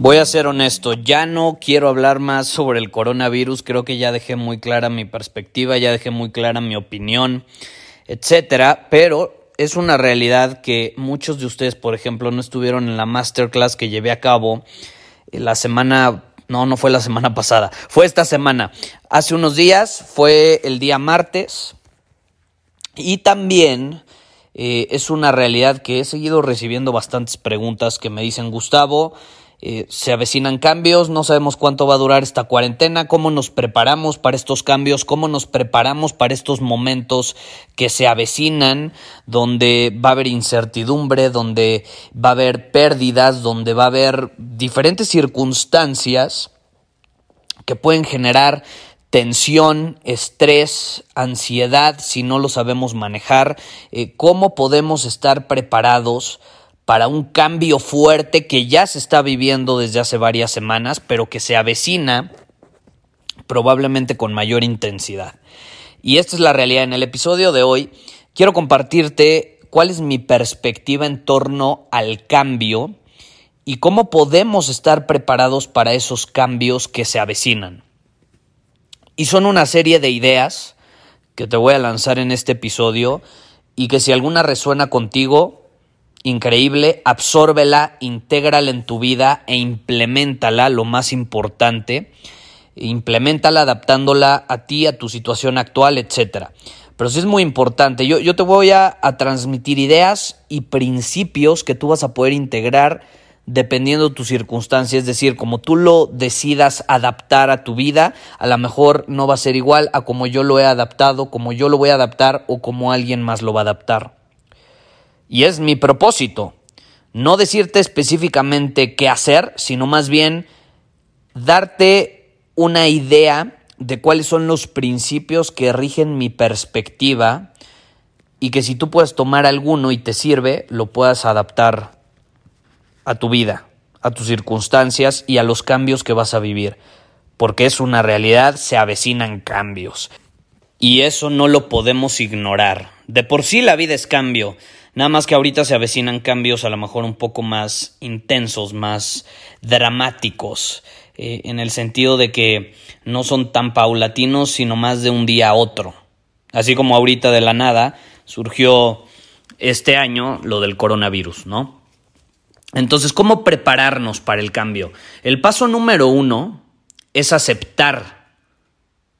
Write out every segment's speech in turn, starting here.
Voy a ser honesto, ya no quiero hablar más sobre el coronavirus, creo que ya dejé muy clara mi perspectiva, ya dejé muy clara mi opinión, etcétera, pero es una realidad que muchos de ustedes, por ejemplo, no estuvieron en la masterclass que llevé a cabo la semana no, no fue la semana pasada, fue esta semana. Hace unos días, fue el día martes. Y también eh, es una realidad que he seguido recibiendo bastantes preguntas que me dicen, Gustavo, eh, se avecinan cambios, no sabemos cuánto va a durar esta cuarentena, cómo nos preparamos para estos cambios, cómo nos preparamos para estos momentos que se avecinan, donde va a haber incertidumbre, donde va a haber pérdidas, donde va a haber diferentes circunstancias que pueden generar tensión, estrés, ansiedad si no lo sabemos manejar, eh, cómo podemos estar preparados para un cambio fuerte que ya se está viviendo desde hace varias semanas, pero que se avecina probablemente con mayor intensidad. Y esta es la realidad. En el episodio de hoy quiero compartirte cuál es mi perspectiva en torno al cambio y cómo podemos estar preparados para esos cambios que se avecinan. Y son una serie de ideas que te voy a lanzar en este episodio y que si alguna resuena contigo, increíble, absórbela, intégrala en tu vida e implementala, lo más importante, implementala adaptándola a ti, a tu situación actual, etc. Pero sí es muy importante, yo, yo te voy a, a transmitir ideas y principios que tú vas a poder integrar dependiendo de tu circunstancia, es decir, como tú lo decidas adaptar a tu vida, a lo mejor no va a ser igual a como yo lo he adaptado, como yo lo voy a adaptar o como alguien más lo va a adaptar. Y es mi propósito, no decirte específicamente qué hacer, sino más bien darte una idea de cuáles son los principios que rigen mi perspectiva y que si tú puedes tomar alguno y te sirve, lo puedas adaptar a tu vida, a tus circunstancias y a los cambios que vas a vivir. Porque es una realidad, se avecinan cambios. Y eso no lo podemos ignorar. De por sí la vida es cambio. Nada más que ahorita se avecinan cambios a lo mejor un poco más intensos, más dramáticos, eh, en el sentido de que no son tan paulatinos, sino más de un día a otro. Así como ahorita de la nada surgió este año lo del coronavirus, ¿no? Entonces, ¿cómo prepararnos para el cambio? El paso número uno es aceptar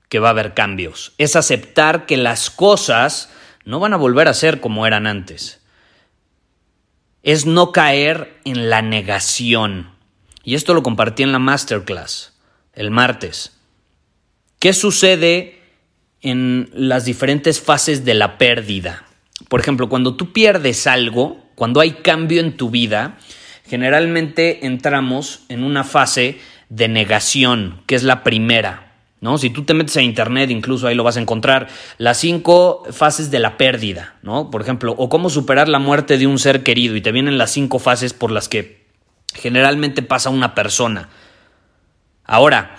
que va a haber cambios, es aceptar que las cosas no van a volver a ser como eran antes es no caer en la negación. Y esto lo compartí en la masterclass el martes. ¿Qué sucede en las diferentes fases de la pérdida? Por ejemplo, cuando tú pierdes algo, cuando hay cambio en tu vida, generalmente entramos en una fase de negación, que es la primera. ¿No? Si tú te metes a internet, incluso ahí lo vas a encontrar, las cinco fases de la pérdida, ¿no? Por ejemplo, o cómo superar la muerte de un ser querido, y te vienen las cinco fases por las que generalmente pasa una persona. Ahora,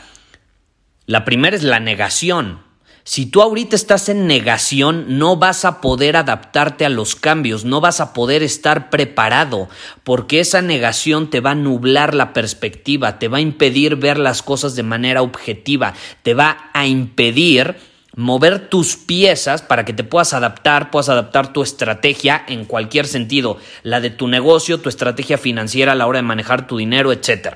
la primera es la negación. Si tú ahorita estás en negación, no vas a poder adaptarte a los cambios, no vas a poder estar preparado, porque esa negación te va a nublar la perspectiva, te va a impedir ver las cosas de manera objetiva, te va a impedir mover tus piezas para que te puedas adaptar, puedas adaptar tu estrategia en cualquier sentido, la de tu negocio, tu estrategia financiera a la hora de manejar tu dinero, etc.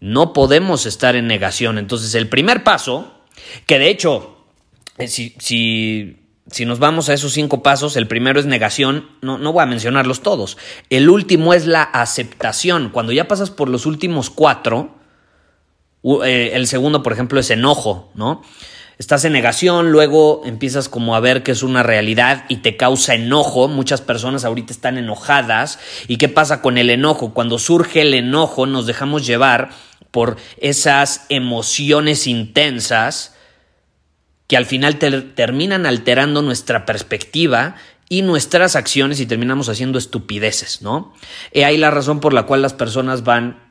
No podemos estar en negación. Entonces, el primer paso, que de hecho, eh, si, si, nos vamos a esos cinco pasos, el primero es negación, no, no voy a mencionarlos todos. El último es la aceptación. Cuando ya pasas por los últimos cuatro, eh, el segundo, por ejemplo, es enojo, ¿no? Estás en negación, luego empiezas como a ver que es una realidad y te causa enojo. Muchas personas ahorita están enojadas. ¿Y qué pasa con el enojo? Cuando surge el enojo nos dejamos llevar por esas emociones intensas que al final terminan alterando nuestra perspectiva y nuestras acciones y terminamos haciendo estupideces, ¿no? He ahí la razón por la cual las personas van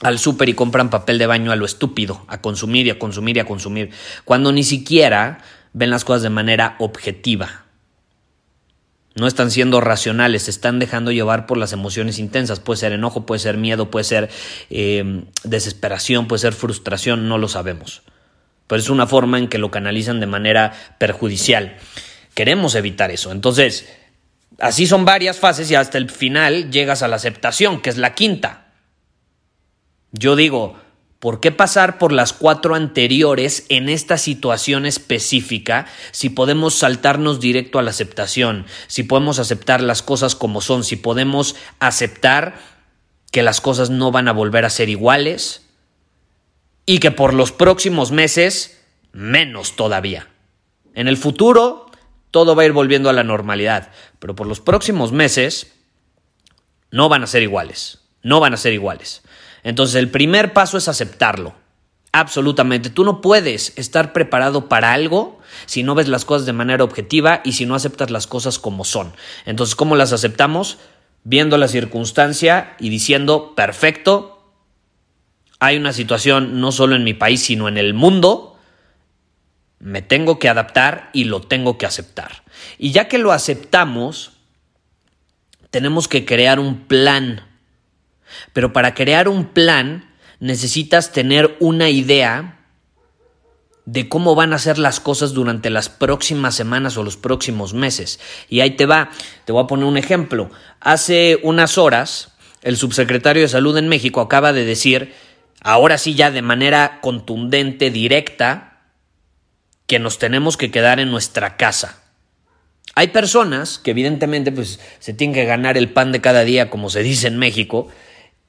al súper y compran papel de baño a lo estúpido, a consumir y a consumir y a consumir, cuando ni siquiera ven las cosas de manera objetiva. No están siendo racionales, se están dejando llevar por las emociones intensas. Puede ser enojo, puede ser miedo, puede ser eh, desesperación, puede ser frustración, no lo sabemos. Pero es una forma en que lo canalizan de manera perjudicial. Queremos evitar eso. Entonces, así son varias fases y hasta el final llegas a la aceptación, que es la quinta. Yo digo, ¿por qué pasar por las cuatro anteriores en esta situación específica si podemos saltarnos directo a la aceptación, si podemos aceptar las cosas como son, si podemos aceptar que las cosas no van a volver a ser iguales y que por los próximos meses menos todavía? En el futuro todo va a ir volviendo a la normalidad, pero por los próximos meses no van a ser iguales, no van a ser iguales. Entonces el primer paso es aceptarlo. Absolutamente. Tú no puedes estar preparado para algo si no ves las cosas de manera objetiva y si no aceptas las cosas como son. Entonces, ¿cómo las aceptamos? Viendo la circunstancia y diciendo, perfecto, hay una situación no solo en mi país, sino en el mundo, me tengo que adaptar y lo tengo que aceptar. Y ya que lo aceptamos, tenemos que crear un plan pero para crear un plan necesitas tener una idea de cómo van a ser las cosas durante las próximas semanas o los próximos meses. Y ahí te va, te voy a poner un ejemplo. Hace unas horas, el subsecretario de Salud en México acaba de decir, ahora sí ya de manera contundente, directa, que nos tenemos que quedar en nuestra casa. Hay personas que evidentemente pues se tienen que ganar el pan de cada día, como se dice en México,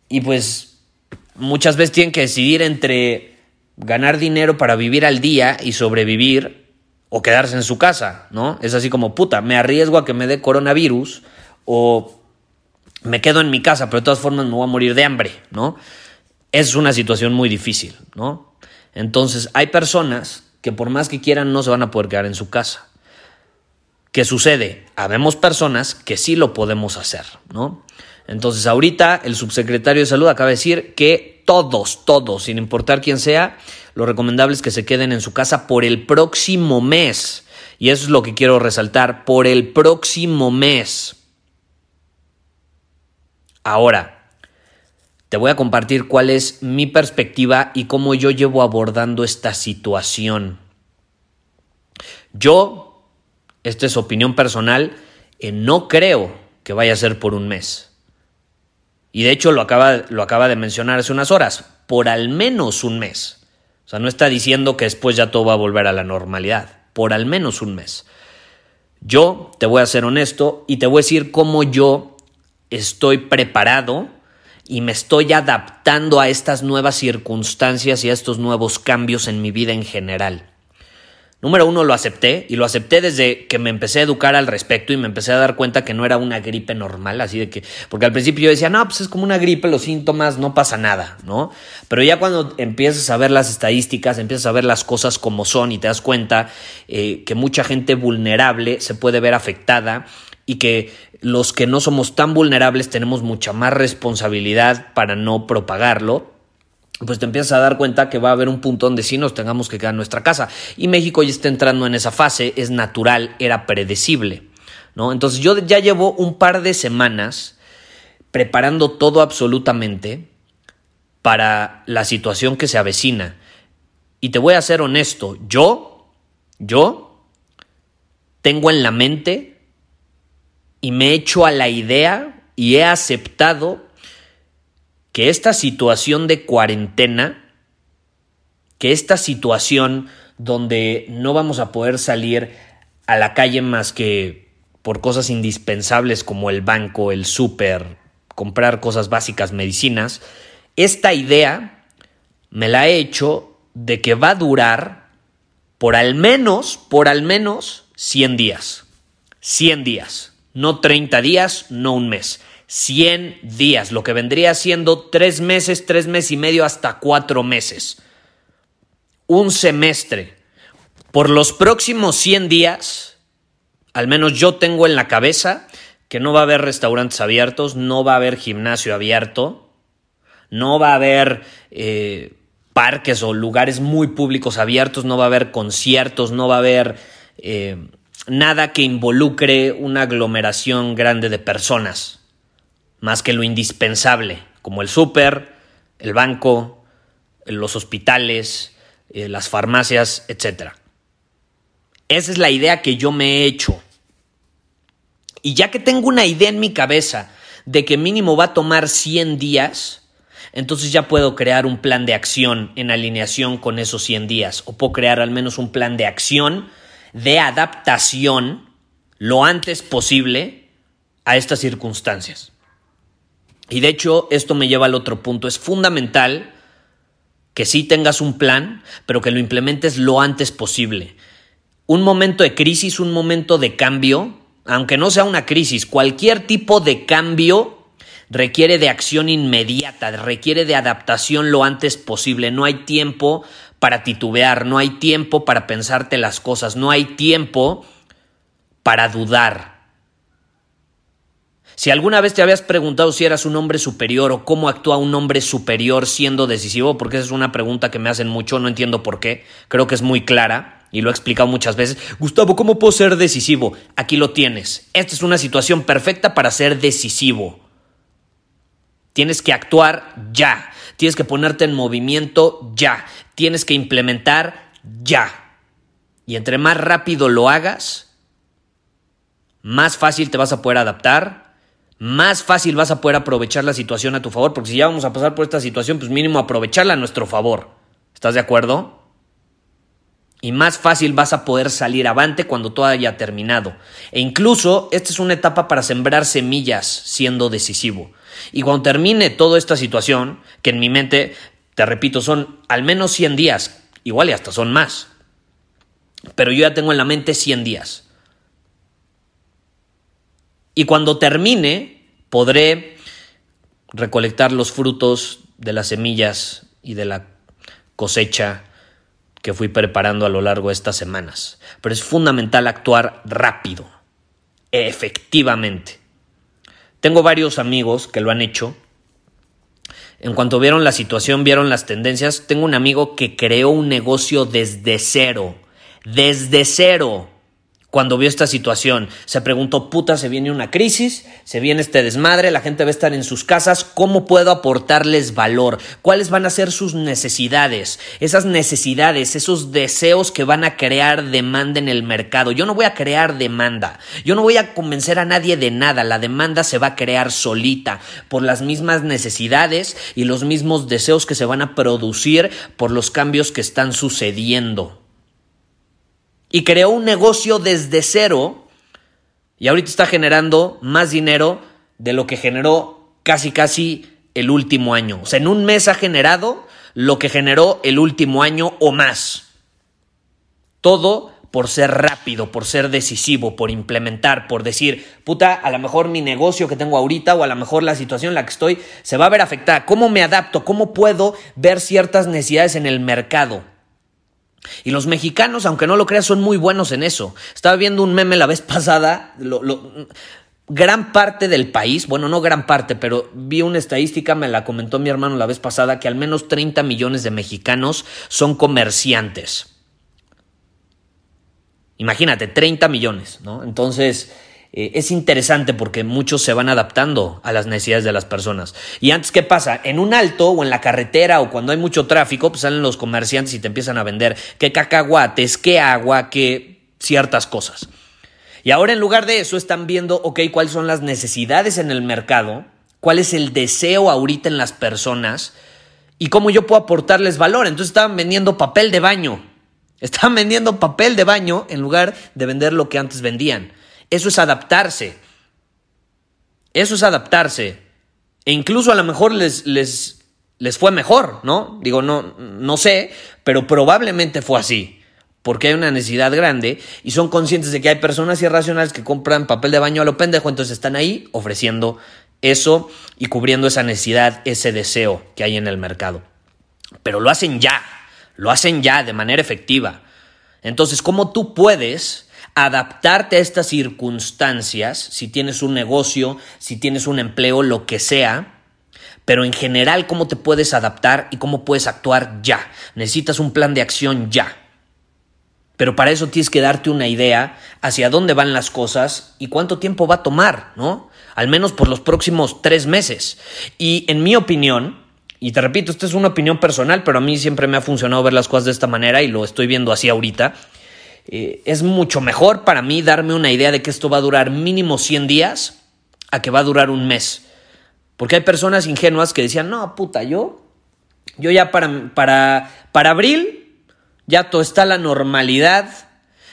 y pues muchas veces tienen que decidir entre ganar dinero para vivir al día y sobrevivir o quedarse en su casa, ¿no? Es así como, puta, me arriesgo a que me dé coronavirus o me quedo en mi casa, pero de todas formas me voy a morir de hambre, ¿no? Es una situación muy difícil, ¿no? Entonces, hay personas que por más que quieran no se van a poder quedar en su casa. ¿Qué sucede? Habemos personas que sí lo podemos hacer, ¿no? Entonces, ahorita el subsecretario de Salud acaba de decir que todos, todos, sin importar quién sea, lo recomendable es que se queden en su casa por el próximo mes. Y eso es lo que quiero resaltar, por el próximo mes. Ahora, te voy a compartir cuál es mi perspectiva y cómo yo llevo abordando esta situación. Yo, esta es opinión personal, eh, no creo que vaya a ser por un mes. Y de hecho lo acaba, lo acaba de mencionar hace unas horas, por al menos un mes. O sea, no está diciendo que después ya todo va a volver a la normalidad, por al menos un mes. Yo te voy a ser honesto y te voy a decir cómo yo estoy preparado y me estoy adaptando a estas nuevas circunstancias y a estos nuevos cambios en mi vida en general. Número uno, lo acepté y lo acepté desde que me empecé a educar al respecto y me empecé a dar cuenta que no era una gripe normal, así de que, porque al principio yo decía, no, pues es como una gripe, los síntomas, no pasa nada, ¿no? Pero ya cuando empiezas a ver las estadísticas, empiezas a ver las cosas como son y te das cuenta eh, que mucha gente vulnerable se puede ver afectada y que los que no somos tan vulnerables tenemos mucha más responsabilidad para no propagarlo, pues te empiezas a dar cuenta que va a haber un punto donde sí nos tengamos que quedar en nuestra casa. Y México ya está entrando en esa fase, es natural, era predecible. ¿no? Entonces yo ya llevo un par de semanas preparando todo absolutamente para la situación que se avecina. Y te voy a ser honesto, yo, yo tengo en la mente y me he hecho a la idea y he aceptado que esta situación de cuarentena, que esta situación donde no vamos a poder salir a la calle más que por cosas indispensables como el banco, el súper, comprar cosas básicas, medicinas, esta idea me la he hecho de que va a durar por al menos, por al menos 100 días. 100 días. No 30 días, no un mes. 100 días, lo que vendría siendo 3 meses, 3 meses y medio hasta 4 meses. Un semestre. Por los próximos 100 días, al menos yo tengo en la cabeza que no va a haber restaurantes abiertos, no va a haber gimnasio abierto, no va a haber eh, parques o lugares muy públicos abiertos, no va a haber conciertos, no va a haber eh, nada que involucre una aglomeración grande de personas, más que lo indispensable, como el súper, el banco, los hospitales, eh, las farmacias, etc. Esa es la idea que yo me he hecho. Y ya que tengo una idea en mi cabeza de que mínimo va a tomar 100 días, entonces ya puedo crear un plan de acción en alineación con esos 100 días. O puedo crear al menos un plan de acción de adaptación lo antes posible a estas circunstancias. Y de hecho, esto me lleva al otro punto. Es fundamental que sí tengas un plan, pero que lo implementes lo antes posible. Un momento de crisis, un momento de cambio, aunque no sea una crisis, cualquier tipo de cambio requiere de acción inmediata, requiere de adaptación lo antes posible. No hay tiempo para titubear, no hay tiempo para pensarte las cosas, no hay tiempo para dudar. Si alguna vez te habías preguntado si eras un hombre superior o cómo actúa un hombre superior siendo decisivo, porque esa es una pregunta que me hacen mucho, no entiendo por qué, creo que es muy clara y lo he explicado muchas veces. Gustavo, ¿cómo puedo ser decisivo? Aquí lo tienes. Esta es una situación perfecta para ser decisivo. Tienes que actuar ya. Tienes que ponerte en movimiento ya. Tienes que implementar ya. Y entre más rápido lo hagas, más fácil te vas a poder adaptar, más fácil vas a poder aprovechar la situación a tu favor, porque si ya vamos a pasar por esta situación, pues mínimo aprovecharla a nuestro favor. ¿Estás de acuerdo? y más fácil vas a poder salir avante cuando todo haya terminado. E incluso esta es una etapa para sembrar semillas siendo decisivo. Y cuando termine toda esta situación, que en mi mente, te repito, son al menos 100 días, igual y hasta son más. Pero yo ya tengo en la mente 100 días. Y cuando termine, podré recolectar los frutos de las semillas y de la cosecha que fui preparando a lo largo de estas semanas. Pero es fundamental actuar rápido, efectivamente. Tengo varios amigos que lo han hecho. En cuanto vieron la situación, vieron las tendencias, tengo un amigo que creó un negocio desde cero, desde cero cuando vio esta situación. Se preguntó, puta, se viene una crisis, se viene este desmadre, la gente va a estar en sus casas, ¿cómo puedo aportarles valor? ¿Cuáles van a ser sus necesidades? Esas necesidades, esos deseos que van a crear demanda en el mercado. Yo no voy a crear demanda, yo no voy a convencer a nadie de nada, la demanda se va a crear solita por las mismas necesidades y los mismos deseos que se van a producir por los cambios que están sucediendo y creó un negocio desde cero y ahorita está generando más dinero de lo que generó casi casi el último año. O sea, en un mes ha generado lo que generó el último año o más. Todo por ser rápido, por ser decisivo, por implementar, por decir, puta, a lo mejor mi negocio que tengo ahorita o a lo mejor la situación en la que estoy se va a ver afectada. ¿Cómo me adapto? ¿Cómo puedo ver ciertas necesidades en el mercado? Y los mexicanos, aunque no lo creas, son muy buenos en eso. Estaba viendo un meme la vez pasada, gran parte del país, bueno, no gran parte, pero vi una estadística, me la comentó mi hermano la vez pasada, que al menos 30 millones de mexicanos son comerciantes. Imagínate, 30 millones, ¿no? Entonces, eh, es interesante porque muchos se van adaptando a las necesidades de las personas. Y antes, ¿qué pasa? En un alto o en la carretera o cuando hay mucho tráfico, pues salen los comerciantes y te empiezan a vender qué cacahuates, qué agua, qué ciertas cosas. Y ahora en lugar de eso están viendo, ok, cuáles son las necesidades en el mercado, cuál es el deseo ahorita en las personas y cómo yo puedo aportarles valor. Entonces estaban vendiendo papel de baño. Estaban vendiendo papel de baño en lugar de vender lo que antes vendían. Eso es adaptarse. Eso es adaptarse. E incluso a lo mejor les, les, les fue mejor, ¿no? Digo, no, no sé, pero probablemente fue así porque hay una necesidad grande y son conscientes de que hay personas irracionales que compran papel de baño a lo pendejo, entonces están ahí ofreciendo eso y cubriendo esa necesidad, ese deseo que hay en el mercado. Pero lo hacen ya, lo hacen ya de manera efectiva. Entonces, ¿cómo tú puedes adaptarte a estas circunstancias si tienes un negocio, si tienes un empleo, lo que sea? Pero en general, ¿cómo te puedes adaptar y cómo puedes actuar ya? Necesitas un plan de acción ya. Pero para eso tienes que darte una idea hacia dónde van las cosas y cuánto tiempo va a tomar, ¿no? Al menos por los próximos tres meses. Y en mi opinión, y te repito, esta es una opinión personal, pero a mí siempre me ha funcionado ver las cosas de esta manera y lo estoy viendo así ahorita. Eh, es mucho mejor para mí darme una idea de que esto va a durar mínimo 100 días a que va a durar un mes. Porque hay personas ingenuas que decían, no, puta, yo, yo ya para, para, para abril ya todo está la normalidad.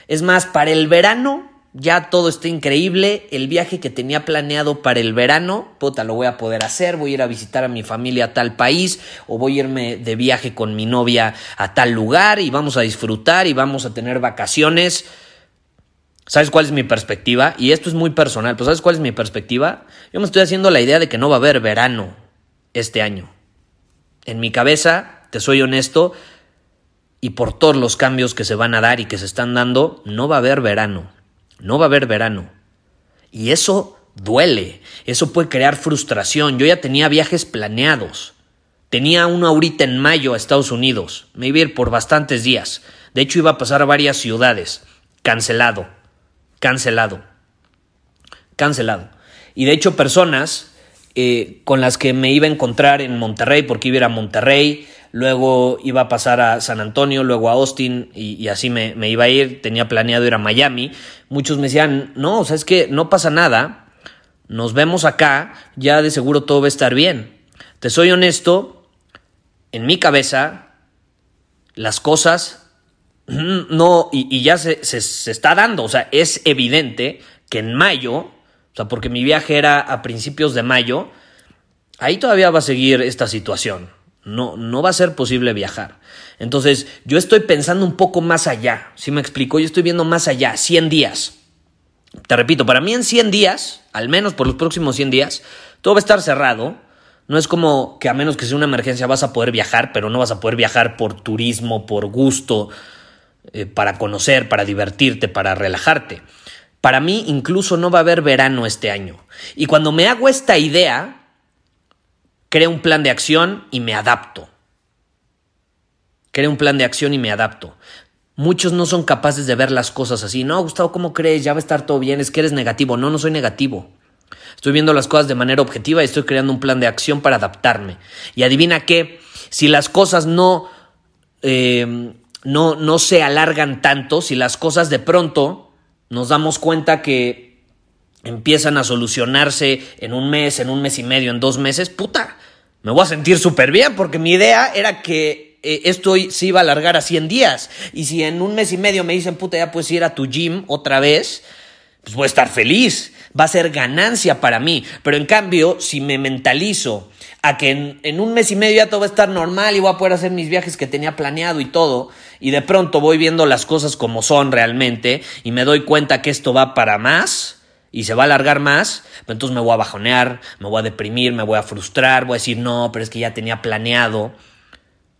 Es más, para el verano ya todo está increíble. El viaje que tenía planeado para el verano, puta, lo voy a poder hacer. Voy a ir a visitar a mi familia a tal país o voy a irme de viaje con mi novia a tal lugar y vamos a disfrutar y vamos a tener vacaciones. ¿Sabes cuál es mi perspectiva? Y esto es muy personal, pero ¿sabes cuál es mi perspectiva? Yo me estoy haciendo la idea de que no va a haber verano este año. En mi cabeza, te soy honesto, y por todos los cambios que se van a dar y que se están dando, no va a haber verano. No va a haber verano. Y eso duele. Eso puede crear frustración. Yo ya tenía viajes planeados. Tenía uno ahorita en mayo a Estados Unidos. Me iba a ir por bastantes días. De hecho, iba a pasar a varias ciudades. Cancelado. Cancelado. Cancelado. Y de hecho, personas eh, con las que me iba a encontrar en Monterrey, porque iba a ir a Monterrey, luego iba a pasar a San Antonio, luego a Austin y, así me, iba a ir, tenía planeado ir a Miami. Muchos me decían, no, o sea, es que no pasa nada, nos vemos acá, ya de seguro todo va a estar bien. Te soy honesto, en mi cabeza, las cosas no, y, ya se, se está dando, o sea, es evidente que en mayo, o sea, porque mi viaje era a principios de mayo, ahí todavía va a seguir esta situación. No, no va a ser posible viajar. Entonces, yo estoy pensando un poco más allá. Si me explico, yo estoy viendo más allá, 100 días. Te repito, para mí en 100 días, al menos por los próximos 100 días, todo va a estar cerrado. No es como que a menos que sea una emergencia vas a poder viajar, pero no vas a poder viajar por turismo, por gusto, eh, para conocer, para divertirte, para relajarte. Para mí incluso no va a haber verano este año. Y cuando me hago esta idea, creo un plan de acción y me adapto. Creo un plan de acción y me adapto. Muchos no son capaces de ver las cosas así. No, Gustavo, ¿cómo crees? Ya va a estar todo bien. Es que eres negativo. No, no soy negativo. Estoy viendo las cosas de manera objetiva y estoy creando un plan de acción para adaptarme. Y adivina qué, si las cosas no, eh, no, no se alargan tanto, si las cosas de pronto nos damos cuenta que empiezan a solucionarse en un mes, en un mes y medio, en dos meses, puta, me voy a sentir súper bien porque mi idea era que eh, esto se iba a alargar a 100 días. Y si en un mes y medio me dicen, puta, ya puedes ir a tu gym otra vez, pues voy a estar feliz. Va a ser ganancia para mí. Pero en cambio, si me mentalizo a que en, en, un mes y medio ya todo va a estar normal y voy a poder hacer mis viajes que tenía planeado y todo, y de pronto voy viendo las cosas como son realmente y me doy cuenta que esto va para más, y se va a alargar más, entonces me voy a bajonear, me voy a deprimir, me voy a frustrar, voy a decir, no, pero es que ya tenía planeado.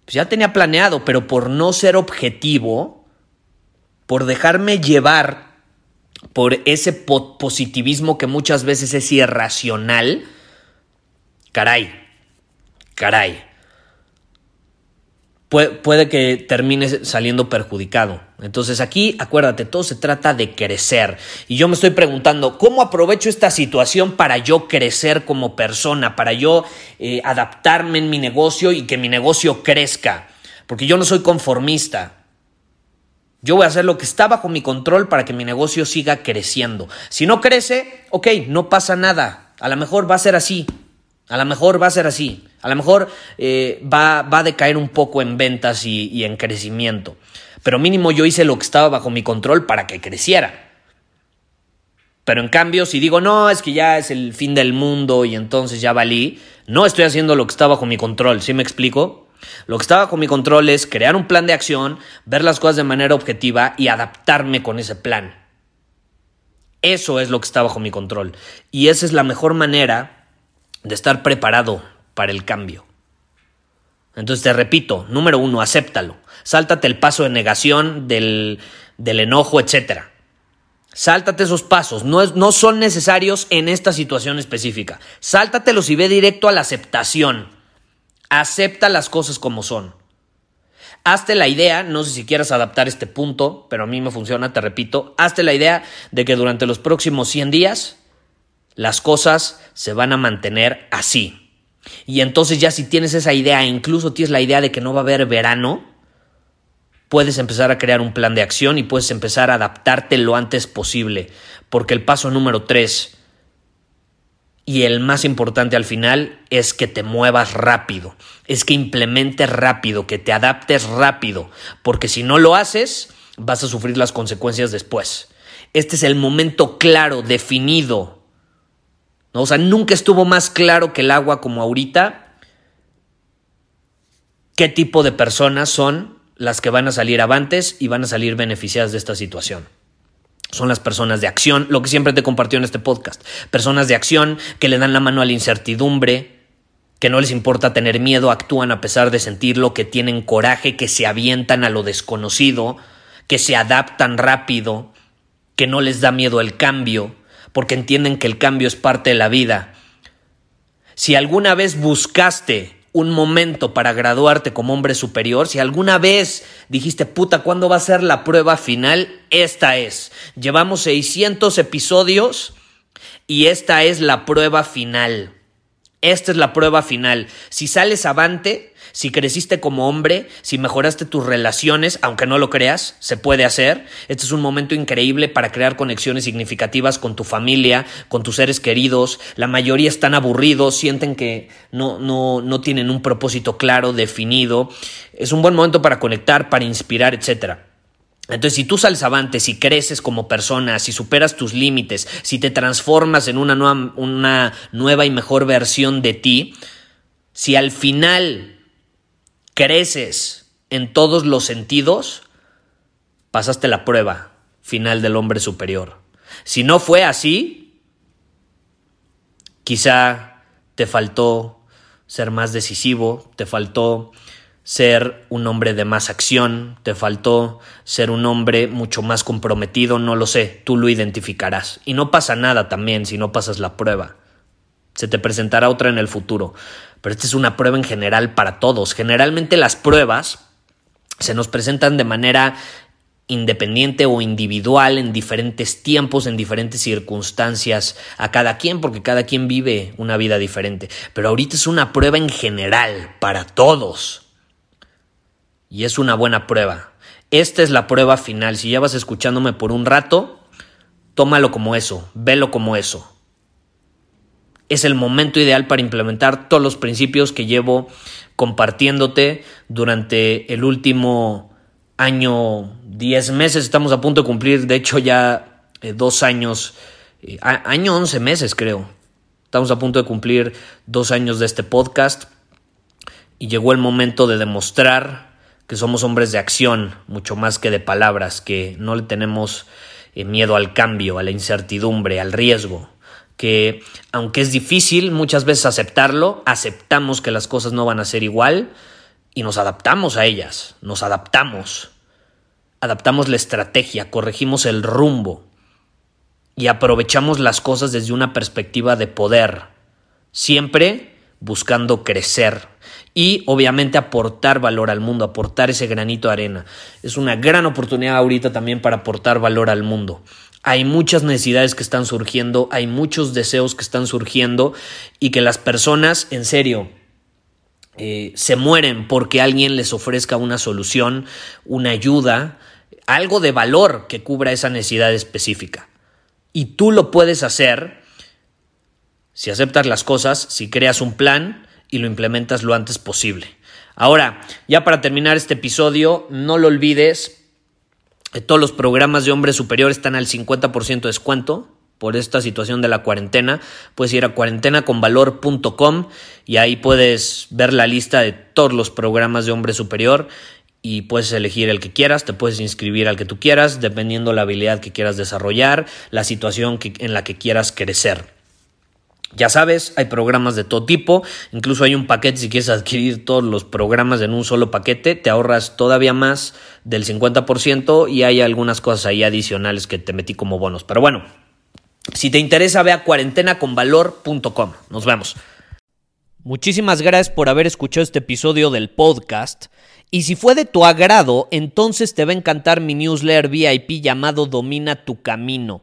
Pues ya tenía planeado, pero por no ser objetivo, por dejarme llevar por ese positivismo que muchas veces es irracional, caray, caray, puede, que termine saliendo perjudicado. Entonces aquí, acuérdate, todo se trata de crecer. Y yo me estoy preguntando, ¿cómo aprovecho esta situación para yo crecer como persona, para yo eh, adaptarme en mi negocio y que mi negocio crezca? Porque yo no soy conformista. Yo voy a hacer lo que está bajo mi control para que mi negocio siga creciendo. Si no crece, ok, no pasa nada. A lo mejor va a ser así. A lo mejor va a ser así. A lo mejor eh, va, va, a decaer un poco en ventas y, y en crecimiento. Pero mínimo yo hice lo que estaba bajo mi control para que creciera. Pero en cambio, si digo, no, es que ya es el fin del mundo y entonces ya valí, no estoy haciendo lo que está bajo mi control, ¿sí me explico? Lo que está bajo mi control es crear un plan de acción, ver las cosas de manera objetiva y adaptarme con ese plan. Eso es lo que está bajo mi control. Y esa es la mejor manera de estar preparado para el cambio. Entonces te repito, número uno, acéptalo. Sáltate el paso de negación, del, del enojo, etcétera. Sáltate esos pasos, no, no, son necesarios en esta situación específica. Sáltatelos y ve directo a la aceptación. Acepta las cosas como son. Hazte la idea, no sé si quieras adaptar este punto, pero a mí me funciona, te repito, hazte la idea de que durante los próximos 100 días las cosas se van a mantener así. Y entonces ya si tienes esa idea, incluso tienes la idea de que no va a haber verano, puedes empezar a crear un plan de acción y puedes empezar a adaptarte lo antes posible. Porque el paso número tres y el más importante al final es que te muevas rápido, es que implementes rápido, que te adaptes rápido, porque si no lo haces, vas a sufrir las consecuencias después. Este es el momento claro, definido. ¿No? O sea, nunca estuvo más claro que el agua como ahorita. ¿Qué tipo de personas son las que van a salir avantes y van a salir beneficiadas de esta situación. Son las personas de acción, lo que siempre te compartió en este podcast. Personas de acción que le dan la mano a la incertidumbre, que no les importa tener miedo, actúan a pesar de sentirlo, que tienen coraje, que se avientan a lo desconocido, que se adaptan rápido, que no les da miedo el cambio, porque entienden que el cambio es parte de la vida. Si alguna vez buscaste un momento para graduarte como hombre superior, si alguna vez dijiste, puta, ¿cuándo va a ser la prueba final? Esta es. Llevamos 600 episodios y esta es la prueba final. Esta es la prueba final. Si sales avante, si creciste como hombre, si mejoraste tus relaciones, aunque no lo creas, se puede hacer. Este es un momento increíble para crear conexiones significativas con tu familia, con tus seres queridos. La mayoría están aburridos, sienten que no, no, no tienen un propósito claro, definido. Es un buen momento para conectar, para inspirar, etcétera. Entonces, si tú sales avante, si creces como persona, si superas tus límites, si te transformas en una nueva, una nueva y mejor versión de ti, si al final creces en todos los sentidos, pasaste la prueba final del hombre superior. Si no fue así, quizá te faltó ser más decisivo, te faltó ser un hombre de más acción, te faltó ser un hombre mucho más comprometido, no lo sé, tú lo identificarás. Y no pasa nada también si no pasas la prueba. Se te presentará otra en el futuro pero esta es una prueba en general para todos. Generalmente las pruebas se nos presentan de manera independiente o individual en diferentes tiempos, en diferentes circunstancias a cada quien, porque cada quien vive una vida diferente. Pero ahorita es una prueba en general para todos. Y es una buena prueba. Esta es la prueba final. Si ya vas escuchándome por un rato, tómalo como eso, velo como eso es el momento ideal para implementar todos los principios que llevo compartiéndote durante el último año, 10 meses. Estamos a punto de cumplir, de hecho, ya eh, dos años, eh, año 11 meses creo. Estamos a punto de cumplir dos años de este podcast y llegó el momento de demostrar que somos hombres de acción, mucho más que de palabras, que no le tenemos eh, miedo al cambio, a la incertidumbre, al riesgo que aunque es difícil muchas veces aceptarlo, aceptamos que las cosas no van a ser igual y nos adaptamos a ellas, nos adaptamos, adaptamos la estrategia, corregimos el rumbo y aprovechamos las cosas desde una perspectiva de poder, siempre buscando crecer y obviamente aportar valor al mundo, aportar ese granito de arena. Es una gran oportunidad ahorita también para aportar valor al mundo hay muchas necesidades que están surgiendo, hay muchos deseos que están surgiendo y que las personas, en serio, eh, se mueren porque alguien les ofrezca una solución, una ayuda, algo de valor que cubra esa necesidad específica. Y tú lo puedes hacer si aceptas las cosas, si creas un plan y lo implementas lo antes posible. Ahora, ya para terminar este episodio, no lo olvides, eh, todos los programas de hombre superior están al 50% de descuento por esta situación de la cuarentena. Puedes ir a cuarentenaconvalor.com y ahí puedes ver la lista de todos los programas de hombre superior y puedes elegir el que quieras, te puedes inscribir al que tú quieras, dependiendo la habilidad que quieras desarrollar, la situación en la que quieras crecer. Ya sabes, hay programas de todo tipo, incluso hay un paquete si quieres adquirir todos los programas en un solo paquete, te ahorras todavía más del 50% y hay algunas cosas ahí adicionales que te metí como bonos. Pero bueno, si te interesa, ve a cuarentenaconvalor.com. Nos vemos. Muchísimas gracias por haber escuchado este episodio del podcast. Y si fue de tu agrado, entonces te va a encantar mi newsletter VIP llamado Domina tu Camino.